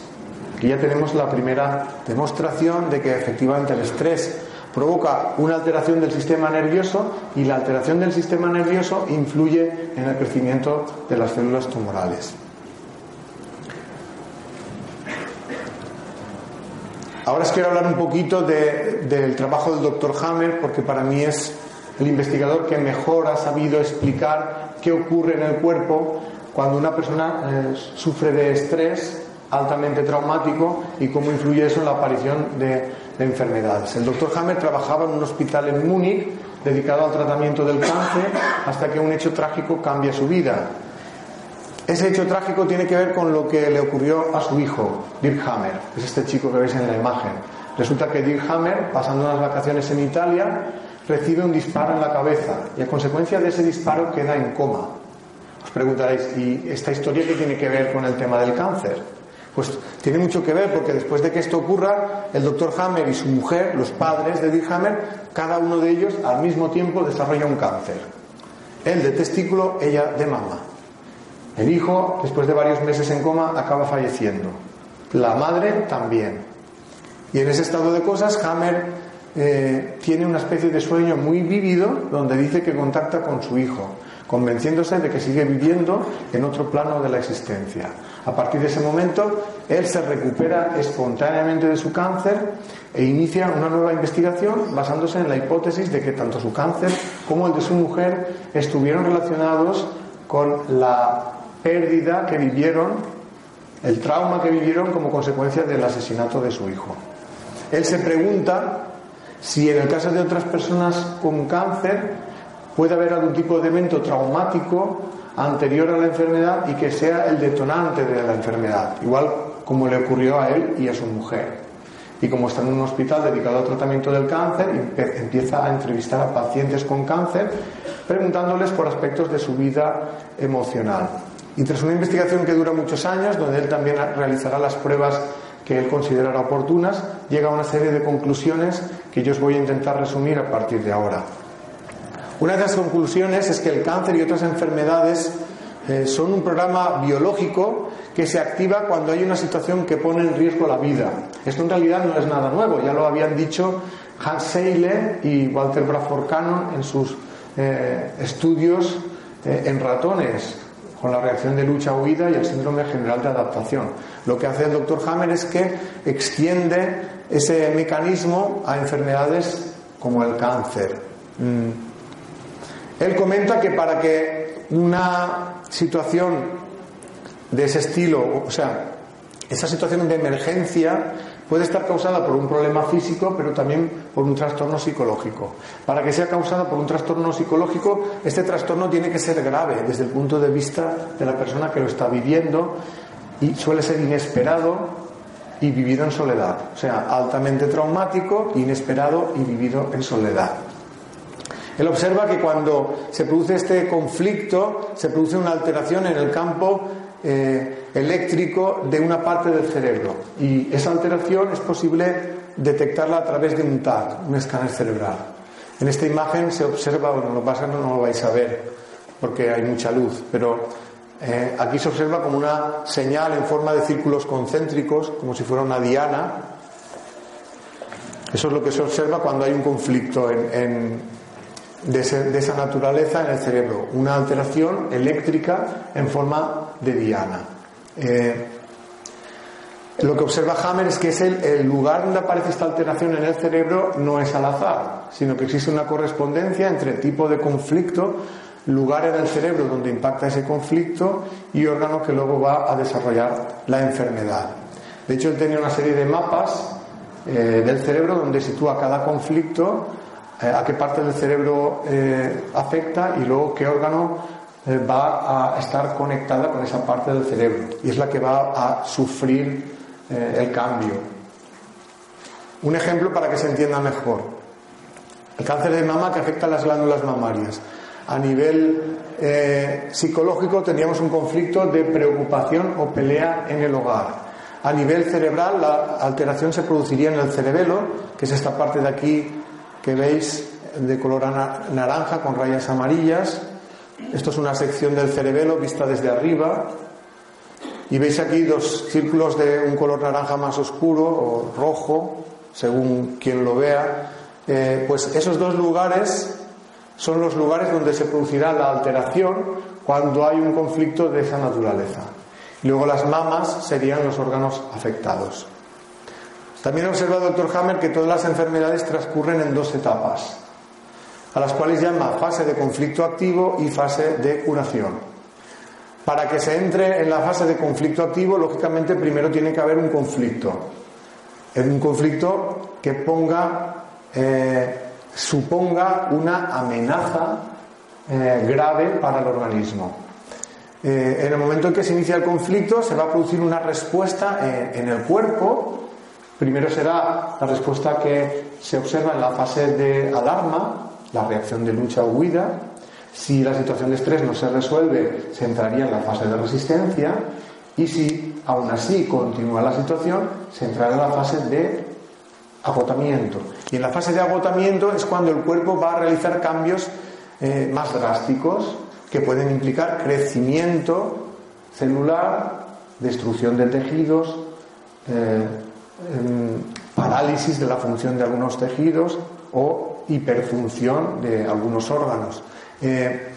Aquí ya tenemos la primera demostración de que efectivamente el estrés provoca una alteración del sistema nervioso y la alteración del sistema nervioso influye en el crecimiento de las células tumorales. Ahora os quiero hablar un poquito del trabajo del doctor Hammer, porque para mí es el investigador que mejor ha sabido explicar qué ocurre en el cuerpo cuando una persona eh, sufre de estrés altamente traumático y cómo influye eso en la aparición de, de enfermedades. El doctor Hammer trabajaba en un hospital en Múnich dedicado al tratamiento del cáncer hasta que un hecho trágico cambia su vida. Ese hecho trágico tiene que ver con lo que le ocurrió a su hijo, Dirk Hammer, es este chico que veis en la imagen. Resulta que Dirk Hammer, pasando unas vacaciones en Italia, recibe un disparo en la cabeza y a consecuencia de ese disparo queda en coma. Os preguntaréis, ¿y esta historia qué tiene que ver con el tema del cáncer? Pues tiene mucho que ver porque después de que esto ocurra, el doctor Hammer y su mujer, los padres de Dirk Hammer, cada uno de ellos al mismo tiempo desarrolla un cáncer. Él de testículo, ella de mama. El hijo, después de varios meses en coma, acaba falleciendo. La madre también. Y en ese estado de cosas, Hammer eh, tiene una especie de sueño muy vivido donde dice que contacta con su hijo, convenciéndose de que sigue viviendo en otro plano de la existencia. A partir de ese momento, él se recupera espontáneamente de su cáncer e inicia una nueva investigación basándose en la hipótesis de que tanto su cáncer como el de su mujer estuvieron relacionados con la pérdida que vivieron, el trauma que vivieron como consecuencia del asesinato de su hijo. Él se pregunta si en el caso de otras personas con cáncer puede haber algún tipo de evento traumático anterior a la enfermedad y que sea el detonante de la enfermedad, igual como le ocurrió a él y a su mujer. Y como está en un hospital dedicado al tratamiento del cáncer, empieza a entrevistar a pacientes con cáncer preguntándoles por aspectos de su vida emocional. Y tras una investigación que dura muchos años, donde él también realizará las pruebas que él considerará oportunas, llega a una serie de conclusiones que yo os voy a intentar resumir a partir de ahora. Una de las conclusiones es que el cáncer y otras enfermedades eh, son un programa biológico que se activa cuando hay una situación que pone en riesgo la vida. Esto en realidad no es nada nuevo, ya lo habían dicho Hans Seyle y Walter Bradford Cannon en sus eh, estudios eh, en ratones con la reacción de lucha-huida y el síndrome general de adaptación. Lo que hace el doctor Hammer es que extiende ese mecanismo a enfermedades como el cáncer. Mm. Él comenta que para que una situación de ese estilo, o sea, esa situación de emergencia puede estar causada por un problema físico, pero también por un trastorno psicológico. Para que sea causada por un trastorno psicológico, este trastorno tiene que ser grave desde el punto de vista de la persona que lo está viviendo y suele ser inesperado y vivido en soledad. O sea, altamente traumático, inesperado y vivido en soledad. Él observa que cuando se produce este conflicto, se produce una alteración en el campo eh, eléctrico de una parte del cerebro y esa alteración es posible detectarla a través de un TAC, un escáner cerebral. En esta imagen se observa, bueno, lo pasa no, lo vais a ver porque hay mucha luz, pero eh, aquí se observa como una señal en forma de círculos concéntricos, como si fuera una diana. Eso es lo que se observa cuando hay un conflicto de, esa naturaleza en el cerebro, una alteración eléctrica en forma de diana. Eh, lo que observa Hammer es que es el, lugar donde aparece esta alteración en el cerebro no es al azar, sino que existe una correspondencia entre el tipo de conflicto, lugar en el cerebro donde impacta ese conflicto y órgano que luego va a desarrollar la enfermedad. De hecho, él tenía una serie de mapas eh, del cerebro donde sitúa cada conflicto, a qué parte del cerebro afecta y luego qué órgano eh, va a estar conectada con esa parte del cerebro y es la que va a sufrir eh, el cambio. Un ejemplo para que se entienda mejor. El cáncer de mama que afecta a las glándulas mamarias. A nivel eh, psicológico tendríamos un conflicto de preocupación o pelea en el hogar. A nivel cerebral la alteración se produciría en el cerebelo, que es esta parte de aquí que veis de color naranja con rayas amarillas, esto es una sección del cerebelo vista desde arriba. Y veis aquí dos círculos de un color naranja más oscuro o rojo, según quien lo vea. Eh, pues esos dos lugares son los lugares donde se producirá la alteración cuando hay un conflicto de esa naturaleza. Luego las mamas serían los órganos afectados. También ha observado el doctor Hammer que todas las enfermedades transcurren en dos etapas. a las cuales llama fase de conflicto activo y fase de curación. Para que se entre en la fase de conflicto activo, lógicamente primero tiene que haber un conflicto. Un conflicto que ponga, eh, suponga una amenaza eh, grave para el organismo. Eh, en el momento en que se inicia el conflicto, se va a producir una respuesta en el cuerpo. Primero será la respuesta que se observa en la fase de alarma, la reacción de lucha o huida. Si la situación de estrés no se resuelve, se entraría en la fase de resistencia. Y si aún así continúa la situación, se entrará en la fase de agotamiento. Y en la fase de agotamiento es cuando el cuerpo va a realizar cambios eh, más drásticos que pueden implicar crecimiento celular, destrucción de tejidos, eh, parálisis de la función de algunos tejidos o hiperfunción de algunos órganos. Eh,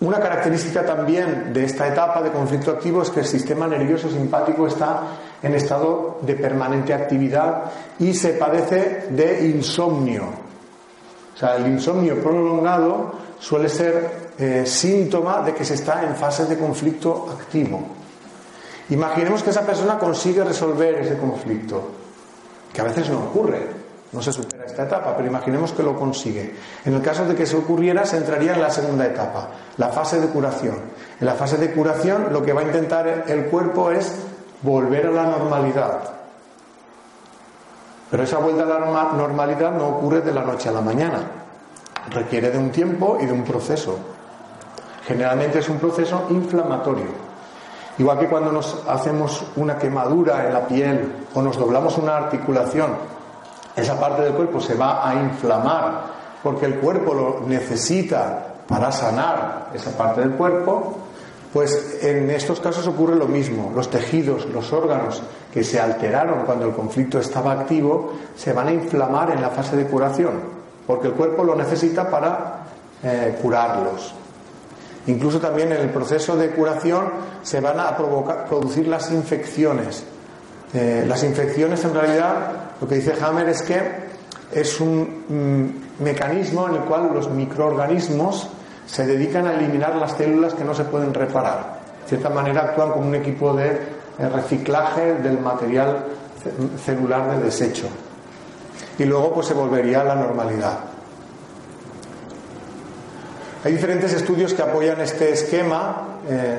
una característica también de esta etapa de conflicto activo es que el sistema nervioso simpático está en estado de permanente actividad y se padece de insomnio. O sea, el insomnio prolongado suele ser eh, síntoma de que se está en fase de conflicto activo. Imaginemos que esa persona consigue resolver ese conflicto, que a veces no ocurre. No se supera esta etapa, pero imaginemos que lo consigue. En el caso de que se ocurriera, se entraría en la segunda etapa, la fase de curación. En la fase de curación, lo que va a intentar el cuerpo es volver a la normalidad. Pero esa vuelta a la normalidad no ocurre de la noche a la mañana. Requiere de un tiempo y de un proceso. Generalmente es un proceso inflamatorio. Igual que cuando nos hacemos una quemadura en la piel o nos doblamos una articulación esa parte del cuerpo se va a inflamar porque el cuerpo lo necesita para sanar esa parte del cuerpo, pues en estos casos ocurre lo mismo. Los tejidos, los órganos que se alteraron cuando el conflicto estaba activo, se van a inflamar en la fase de curación, porque el cuerpo lo necesita para eh, curarlos. Incluso también en el proceso de curación se van a producir las infecciones. Eh, las infecciones en realidad lo que dice Hammer es que es un mm, mecanismo en el cual los microorganismos se dedican a eliminar las células que no se pueden reparar. De cierta manera actúan como un equipo de eh, reciclaje del material celular de desecho. Y luego pues se volvería a la normalidad. Hay diferentes estudios que apoyan este esquema. Eh,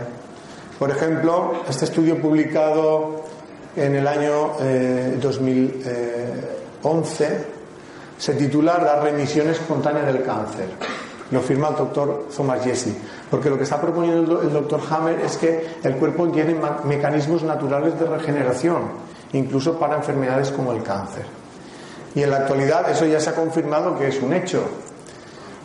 por ejemplo, este estudio publicado en el año 2011 eh, se titula La remisión espontánea del cáncer. Lo firma el doctor Thomas Jesse. Porque lo que está proponiendo el doctor Hammer es que el cuerpo tiene mecanismos naturales de regeneración, incluso para enfermedades como el cáncer. Y en la actualidad eso ya se ha confirmado que es un hecho.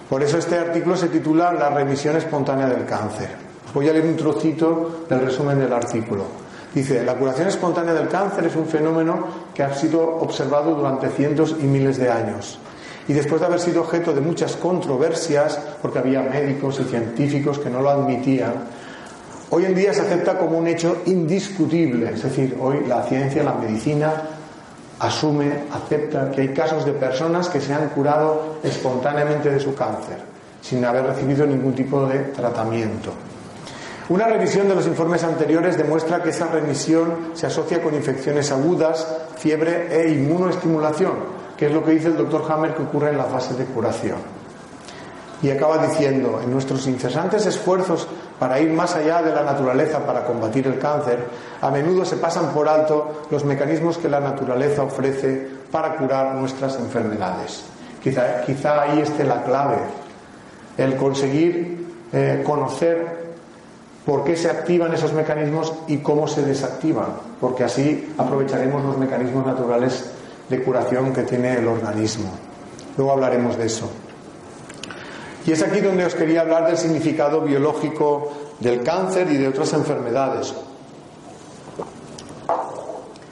Por eso este artículo se titula La remisión espontánea del cáncer. voy a leer un trocito del resumen del artículo. Dice, la curación espontánea del cáncer es un fenómeno que ha sido observado durante cientos y miles de años. Y después de haber sido objeto de muchas controversias, porque había médicos y científicos que no lo admitían, hoy en día se acepta como un hecho indiscutible. Es decir, hoy la ciencia, la medicina, asume, acepta que hay casos de personas que se han curado espontáneamente de su cáncer, sin haber recibido ningún tipo de tratamiento. Una revisión de los informes anteriores demuestra que esa remisión se asocia con infecciones agudas, fiebre e inmunoestimulación, que es lo que dice el doctor Hammer que ocurre en la fase de curación. Y acaba diciendo, en nuestros incesantes esfuerzos para ir más allá de la naturaleza para combatir el cáncer, a menudo se pasan por alto los mecanismos que la naturaleza ofrece para curar nuestras enfermedades. Quizá, ahí esté la clave, el conseguir eh, conocer por qué se activan esos mecanismos y cómo se desactivan, porque así aprovecharemos los mecanismos naturales de curación que tiene el organismo. Luego hablaremos de eso. Y es aquí donde os quería hablar del significado biológico del cáncer y de otras enfermedades.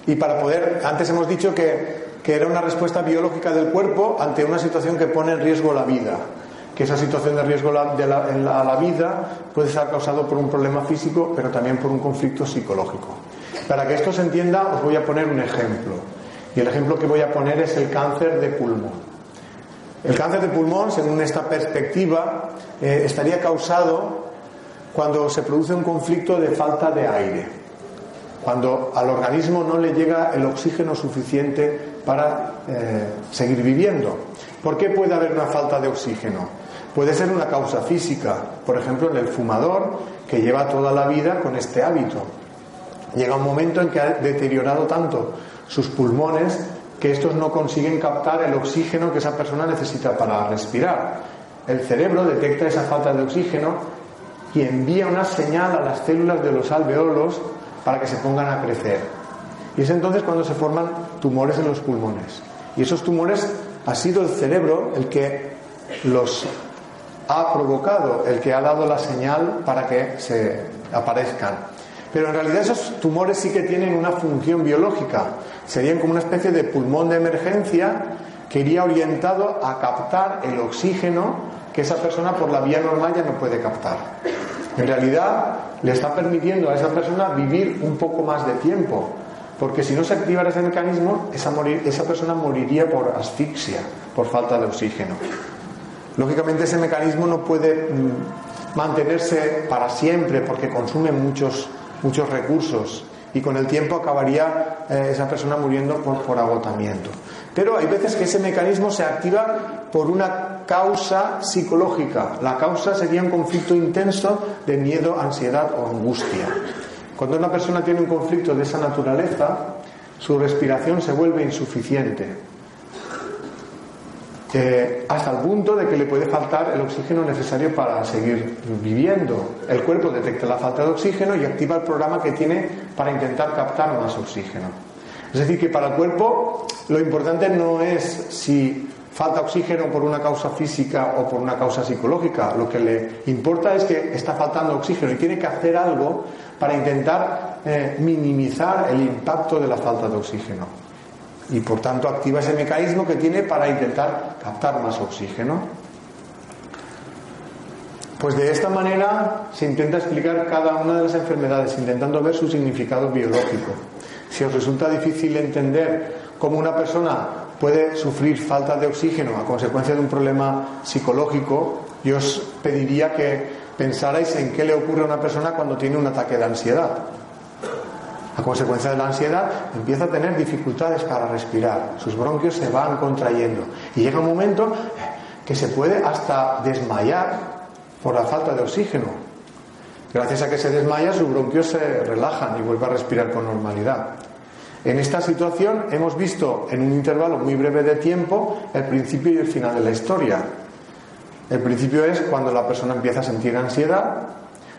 Y para poder, antes hemos dicho que, que era una respuesta biológica del cuerpo ante una situación que pone en riesgo la vida que esa situación de riesgo de la, a la vida puede ser causado por un problema físico, pero también por un conflicto psicológico. Para que esto se entienda, os voy a poner un ejemplo. Y el ejemplo que voy a poner es el cáncer de pulmón. El cáncer de pulmón, según esta perspectiva, eh, estaría causado cuando se produce un conflicto de falta de aire, cuando al organismo no le llega el oxígeno suficiente para eh, seguir viviendo. ¿Por qué puede haber una falta de oxígeno? Puede ser una causa física, por ejemplo, en el fumador que lleva toda la vida con este hábito. Llega un momento en que ha deteriorado tanto sus pulmones que estos no consiguen captar el oxígeno que esa persona necesita para respirar. El cerebro detecta esa falta de oxígeno y envía una señal a las células de los alveolos para que se pongan a crecer. Y es entonces cuando se forman tumores en los pulmones. Y esos tumores ha sido el cerebro el que los ha provocado, el que ha dado la señal para que se aparezcan. Pero en realidad esos tumores sí que tienen una función biológica. Serían como una especie de pulmón de emergencia que iría orientado a captar el oxígeno que esa persona por la vía normal ya no puede captar. En realidad le está permitiendo a esa persona vivir un poco más de tiempo, porque si no se activara ese mecanismo, esa, esa persona moriría por asfixia, por falta de oxígeno. Lógicamente ese mecanismo no puede mm, mantenerse para siempre porque consume muchos, muchos recursos y con el tiempo acabaría eh, esa persona muriendo por, por agotamiento. Pero hay veces que ese mecanismo se activa por una causa psicológica. La causa sería un conflicto intenso de miedo, ansiedad o angustia. Cuando una persona tiene un conflicto de esa naturaleza, su respiración se vuelve insuficiente hasta el punto de que le puede faltar el oxígeno necesario para seguir viviendo. El cuerpo detecta la falta de oxígeno y activa el programa que tiene para intentar captar más oxígeno. Es decir, que para el cuerpo lo importante no es si falta oxígeno por una causa física o por una causa psicológica. Lo que le importa es que está faltando oxígeno y tiene que hacer algo para intentar eh, minimizar el impacto de la falta de oxígeno y por tanto activa ese mecanismo que tiene para intentar captar más oxígeno. Pues de esta manera se intenta explicar cada una de las enfermedades, intentando ver su significado biológico. Si os resulta difícil entender cómo una persona puede sufrir falta de oxígeno a consecuencia de un problema psicológico, yo os pediría que pensarais en qué le ocurre a una persona cuando tiene un ataque de ansiedad. A consecuencia de la ansiedad empieza a tener dificultades para respirar, sus bronquios se van contrayendo y llega un momento que se puede hasta desmayar por la falta de oxígeno. Gracias a que se desmaya, sus bronquios se relajan y vuelve a respirar con normalidad. En esta situación hemos visto en un intervalo muy breve de tiempo el principio y el final de la historia. El principio es cuando la persona empieza a sentir ansiedad.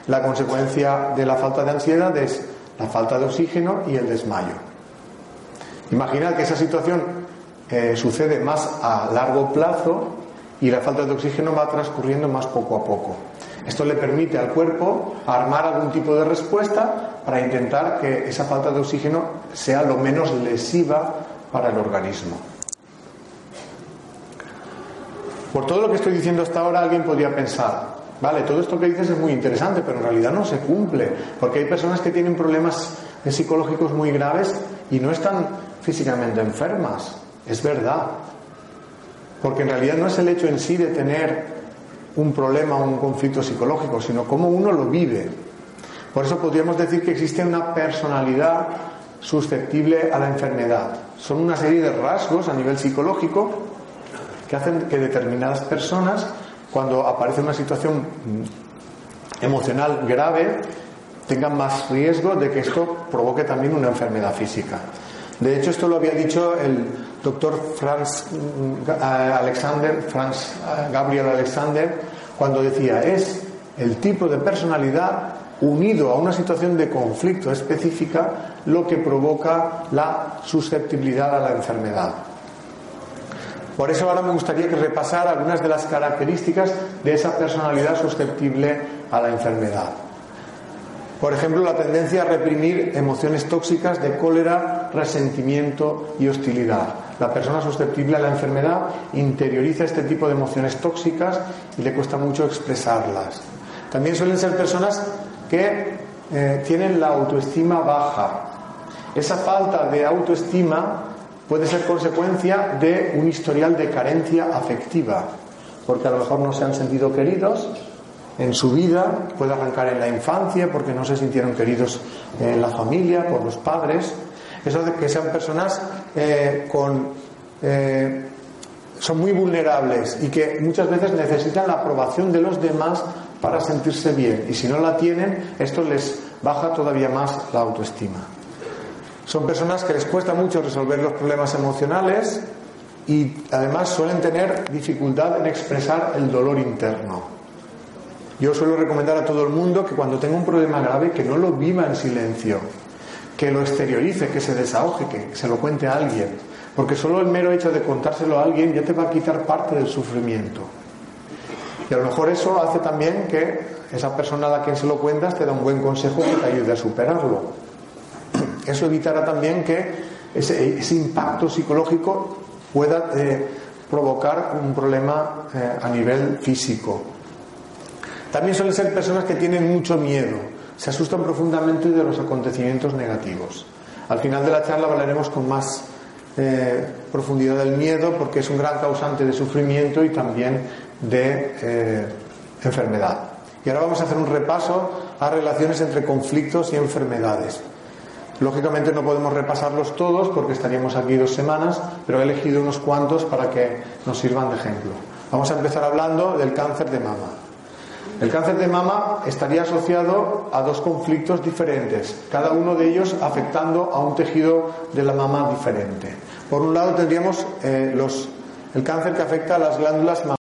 La consecuencia de la falta de ansiedad es la falta de oxígeno y el desmayo. Imaginad que esa situación eh, sucede más a largo plazo y la falta de oxígeno va transcurriendo más poco a poco. Esto le permite al cuerpo armar algún tipo de respuesta para intentar que esa falta de oxígeno sea lo menos lesiva para el organismo. Por todo lo que estoy diciendo hasta ahora, alguien podría pensar, Vale, todo esto que dices es muy interesante, pero en realidad no se cumple, porque hay personas que tienen problemas psicológicos muy graves y no están físicamente enfermas. Es verdad. Porque en realidad no es el hecho en sí de tener un problema o un conflicto psicológico, sino cómo uno lo vive. Por eso podríamos decir que existe una personalidad susceptible a la enfermedad. Son una serie de rasgos a nivel psicológico que hacen que determinadas personas cuando aparece una situación emocional grave, tengan más riesgo de que esto provoque también una enfermedad física. De hecho, esto lo había dicho el doctor Franz mm, Alexander, Franz eh, Gabriel Alexander, cuando decía, es el tipo de personalidad unido a una situación de conflicto específica lo que provoca la susceptibilidad a la enfermedad. Por eso ahora me gustaría que repasara algunas de las características de esa personalidad susceptible a la enfermedad. Por ejemplo, la tendencia a reprimir emociones tóxicas de cólera, resentimiento y hostilidad. La persona susceptible a la enfermedad interioriza este tipo de emociones tóxicas y le cuesta mucho expresarlas. También suelen ser personas que eh, tienen la autoestima baja. Esa falta de autoestima puede ser consecuencia de un historial de carencia afectiva, porque a lo mejor no se han sentido queridos en su vida, puede arrancar en la infancia porque no se sintieron queridos en la familia, por los padres. Eso de que sean personas eh, con eh, son muy vulnerables y que muchas veces necesitan la aprobación de los demás para sentirse bien. Y si no la tienen, esto les baja todavía más la autoestima. Son personas que les cuesta mucho resolver los problemas emocionales y además suelen tener dificultad en expresar el dolor interno. Yo suelo recomendar a todo el mundo que cuando tenga un problema grave que no lo viva en silencio, que lo exteriorice, que se desahogue, que se lo cuente a alguien porque solo el mero hecho de contárselo a alguien ya te va a quitar parte del sufrimiento. Y a lo mejor eso hace también que esa persona a la que se lo cuentas te da un buen consejo que te ayude a superarlo. <clears throat> Eso evitará también que ese, impacto psicológico pueda eh, provocar un problema eh, a nivel físico. También suelen ser personas que tienen mucho miedo, se asustan profundamente de los acontecimientos negativos. Al final de la charla hablaremos con más eh, profundidad del miedo porque es un gran causante de sufrimiento y también de enfermedad. Y ahora vamos a hacer un repaso a relaciones entre conflictos y enfermedades. Lógicamente no podemos repasarlos todos porque estaríamos aquí dos semanas, pero he elegido unos cuantos para que nos sirvan de ejemplo. Vamos a empezar hablando del cáncer de mama. El cáncer de mama estaría asociado a dos conflictos diferentes, cada uno de ellos afectando a un tejido de la mama diferente. Por un lado tendríamos eh, el cáncer que afecta a las glándulas